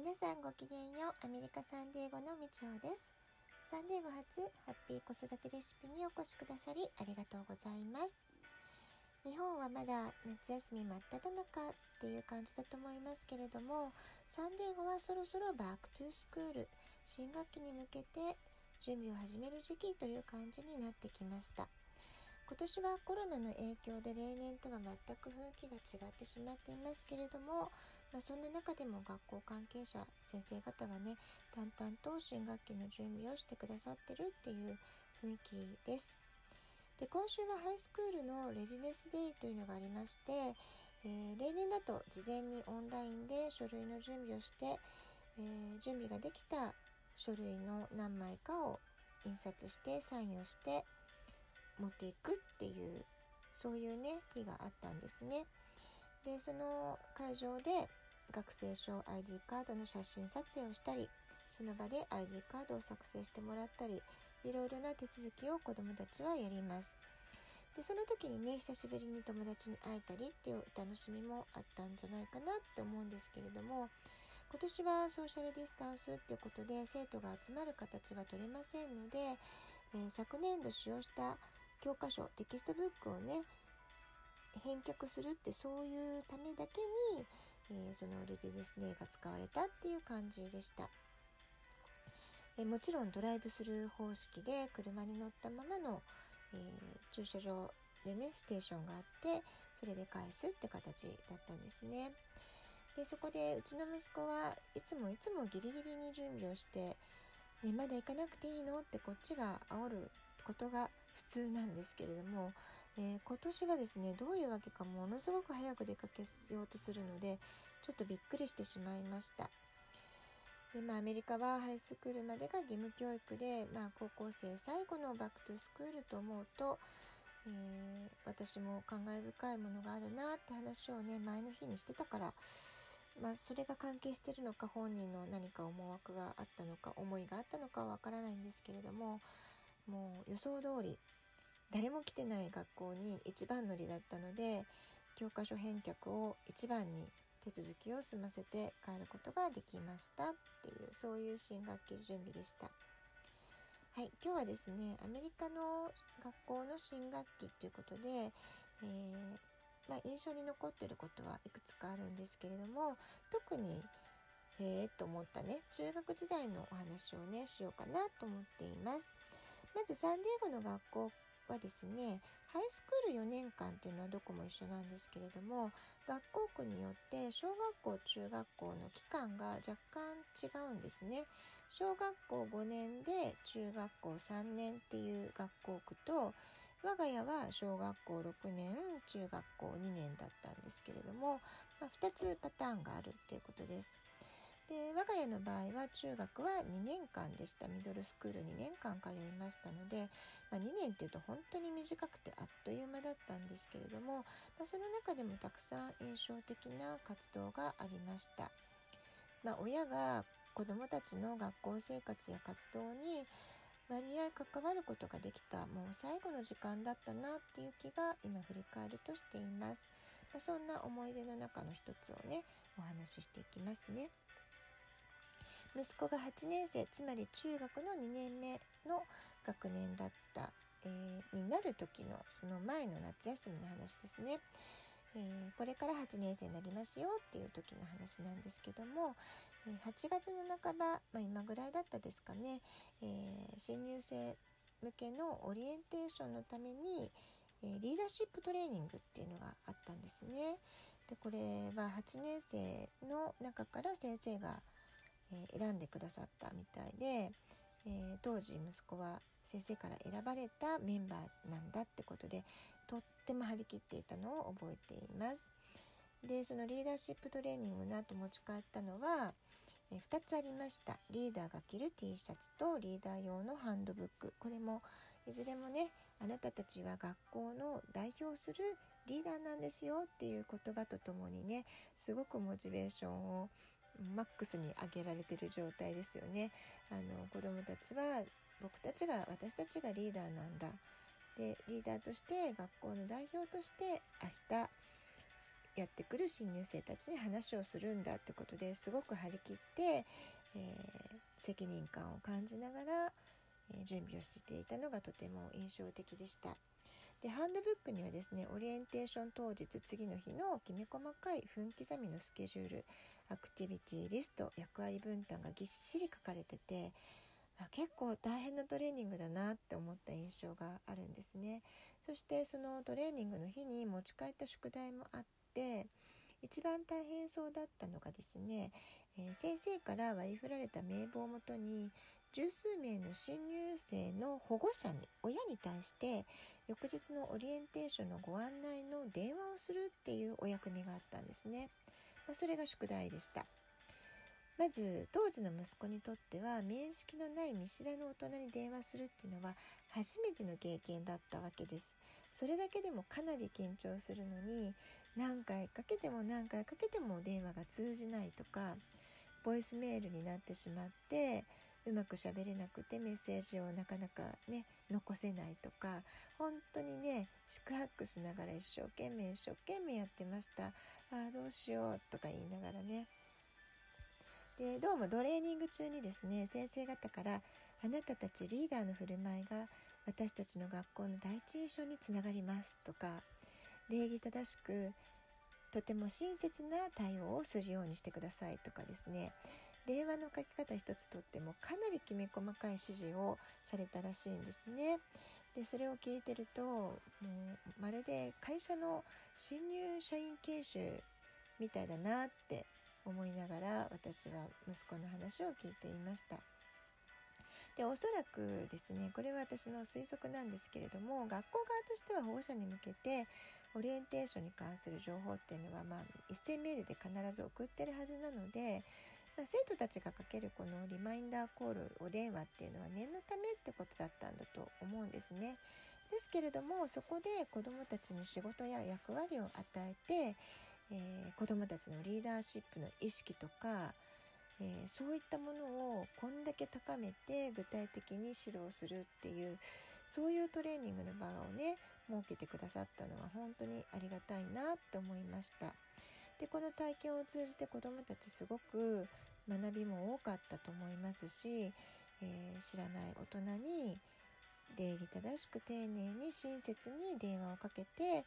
皆さんごきげんようアメリカサンディエゴのみちおです。サンディエゴ発ハッピー子育てレシピにお越しくださりありがとうございます。日本はまだ夏休み真っ只中っていう感じだと思いますけれどもサンディエゴはそろそろ back to school 新学期に向けて準備を始める時期という感じになってきました。今年はコロナの影響で例年とは全く雰囲気が違ってしまっていますけれども、まあ、そんな中でも学校関係者先生方はね淡々と新学期の準備をしてくださってるっていう雰囲気です。で今週はハイスクールのレディネスデイというのがありまして、えー、例年だと事前にオンラインで書類の準備をして、えー、準備ができた書類の何枚かを印刷してサインをして持っていくっていうそういうね日があったんですね。でその会場で学生証 ID カードの写真撮影をしたりその場で ID カードを作成してもらったりいろいろな手続きを子どもたちはやります。でその時にね久しぶりに友達に会えたりっていう楽しみもあったんじゃないかなって思うんですけれども今年はソーシャルディスタンスっていうことで生徒が集まる形は取れませんので、えー、昨年度使用した教科書テキストブックをね返却するってそういうためだけに、えー、その Readiness が使われたっていう感じでした。えもちろんドライブスルー方式で車に乗ったままの、えー、駐車場でねステーションがあってそれで返すって形だったんですね。でそこでうちの息子はいつもいつもギリギリに準備をして「ね、まだ行かなくていいの?」ってこっちが煽ることが普通なんですけれども、え、今年はですねどういうわけかものすごく早く出かけようとするのでちょっとびっくりしてしまいました。でまあ、アメリカはハイスクールまでが義務教育で、まあ、高校生最後のバックトゥスクールと思うと、えー、私も感慨深いものがあるなって話をね前の日にしてたから、まあ、それが関係してるのか本人の何か思惑があったのか思いがあったのかはわからないんですけれどももう予想通り誰も来てない学校に一番乗りだったので教科書返却を一番に手続きを済ませて帰ることができましたっていうそういう新学期準備でした。はい、今日はですねアメリカの学校の新学期っていうことで、えー、まあ、印象に残ってることはいくつかあるんですけれども特にへえと思ったね中学時代のお話をねしようかなと思っています。まずサンディエゴの学校はですねハイスクール4年間っていうのはどこも一緒なんですけれども学校区によって小学校中学校の期間が若干違うんですね。小学校5年で中学校3年っていう学校区と我が家は小学校6年中学校2年だったんですけれども、まあ、2つパターンがあるっていうことです。で我が家の場合は中学は2年間でしたミドルスクール2年間通いましたので、まあ、2年っていうと本当に短くてあっという間だったんですけれども、まあ、その中でもたくさん印象的な活動がありました。まあ、親が子どもたちの学校生活や活動に割合関わることができたもう最後の時間だったなっていう気が今振り返るとしています。ま、そんな思い出の中の一つをねお話ししていきますね。息子が8年生つまり中学の2年目の学年だった、えー、になる時のその前の夏休みの話ですね。えー、これから8年生になりますよっていう時の話なんですけども、え、8月の半ば、まあ、今ぐらいだったですかね、えー、新入生向けのオリエンテーションのために、えリーダーシップトレーニングっていうのがあったんですね。でこれは8年生の中から先生がえー、選んでくださったみたいで、えー、当時息子は先生から選ばれたメンバーなんだってことでとっても張り切っていたのを覚えています。でそのリーダーシップトレーニングの後持ち帰ったのは、えー、2つありましたリーダーが着る T シャツとリーダー用のハンドブックこれもいずれもねあなたたちは学校の代表するリーダーなんですよっていう言葉とともにねすごくモチベーションをマックスに上げられてる状態ですよね。あの子供たちは僕たちが私たちがリーダーなんだ。でリーダーとして学校の代表として明日やってくる新入生たちに話をするんだってことですごく張り切って、えー、責任感を感じながら、えー、準備をしていたのがとても印象的でした。でハンドブックにはですねオリエンテーション当日次の日のきめ細かい分刻みのスケジュールアクティビティリスト役割分担がぎっしり書かれてて結構大変なトレーニングだなって思った印象があるんですね。そしてそのトレーニングの日に持ち帰った宿題もあって一番大変そうだったのがですね、えー、先生から割り振られた名簿をもとに十数名の新入生の保護者に親に対して翌日のオリエンテーションのご案内の電話をするっていうお役目があったんですね、まあ、それが宿題でした。まず当時の息子にとっては面識のない見知らぬ大人に電話するっていうのは初めての経験だったわけです。それだけでもかなり緊張するのに何回かけても何回かけても電話が通じないとかボイスメールになってしまってうまく喋れなくてメッセージをなかなかね残せないとか本当にね宿泊しながら一生懸命一生懸命やってました。ああどうしようとか言いながらね。でどうもトレーニング中にですね先生方からあなたたちリーダーの振る舞いが私たちの学校の第一印象につながりますとか礼儀正しくとても親切な対応をするようにしてくださいとかですね電話の書き方一つとってもかなりきめ細かい指示をされたらしいんですね。でそれを聞いてるともうまるで会社の新入社員研修みたいだなって思いながら私は息子の話を聞いていました。でおそらくですねこれは私の推測なんですけれども学校側としては保護者に向けてオリエンテーションに関する情報っていうのは、まあ、一斉メールで必ず送ってるはずなのでまあ、生徒たちがかけるこのリマインダーコールお電話っていうのは念のためってことだったんだと思うんですね。ですけれどもそこで子どもたちに仕事や役割を与えて、えー、子どもたちのリーダーシップの意識とか、えー、そういったものをこんだけ高めて具体的に指導するっていうそういうトレーニングの場をね設けてくださったのは本当にありがたいなって思いました。でこの体験を通じて子どもたちすごく学びも多かったと思いますし、えー、知らない大人に礼儀正しく丁寧に親切に電話をかけて、え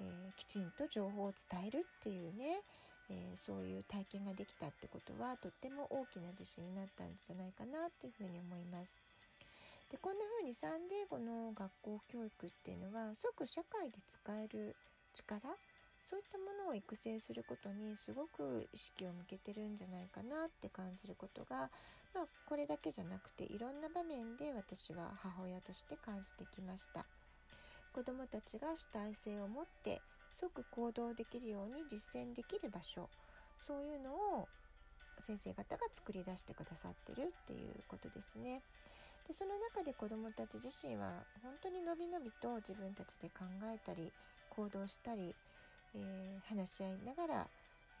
ー、きちんと情報を伝えるっていうね、えー、そういう体験ができたってことはとっても大きな自信になったんじゃないかなっていうふうに思います。でこんな風にサンデーゴの学校教育っていうのは即社会で使える力そういったものを育成することにすごく意識を向けてるんじゃないかなって感じることが、まあ、これだけじゃなくていろんな場面で私は母親として感じてきました子どもたちが主体性を持って即行動できるように実践できる場所そういうのを先生方が作り出してくださってるっていうことですね。でその中で子どもたち自身は本当にのびのびと自分たちで考えたり行動したりえー、話し合いながら、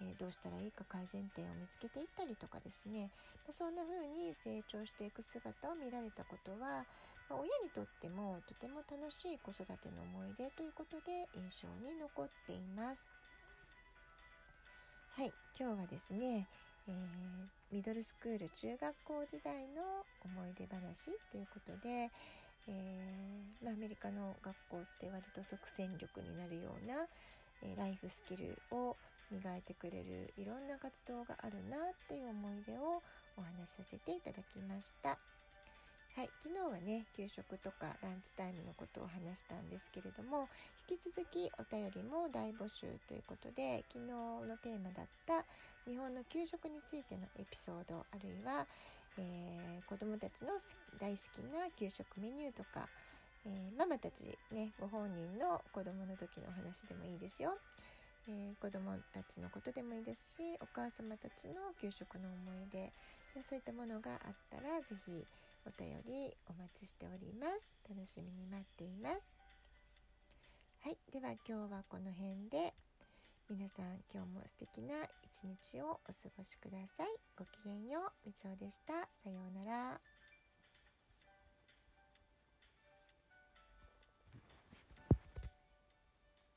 えー、どうしたらいいか改善点を見つけていったりとかですね、ま、そんな風に成長していく姿を見られたことは、まあ、親にとってもとても楽しい子育ての思い出ということで印象に残っています。はい、今日はですね、えー、ミドルスクール中学校時代の思い出話ということで、えーまあ、アメリカの学校って割と即戦力になるような、えライフスキルを磨いてくれるいろんな活動があるなっていう思い出をお話しさせていただきました。はい、昨日はね給食とかランチタイムのことを話したんですけれども引き続きお便りも大募集ということで昨日のテーマだった日本の給食についてのエピソードあるいは、えー、子どもたちの大好きな給食メニューとかえー、ママたちねご本人の子供の時のお話でもいいですよ、えー、子供たちのことでもいいですしお母様たちの給食の思い出そういったものがあったら是非お便りお待ちしております。楽しみに待っています。はいでは今日はこの辺で。皆さん今日も素敵な一日をお過ごしください。ごきげんよう。みちおでした。さようなら。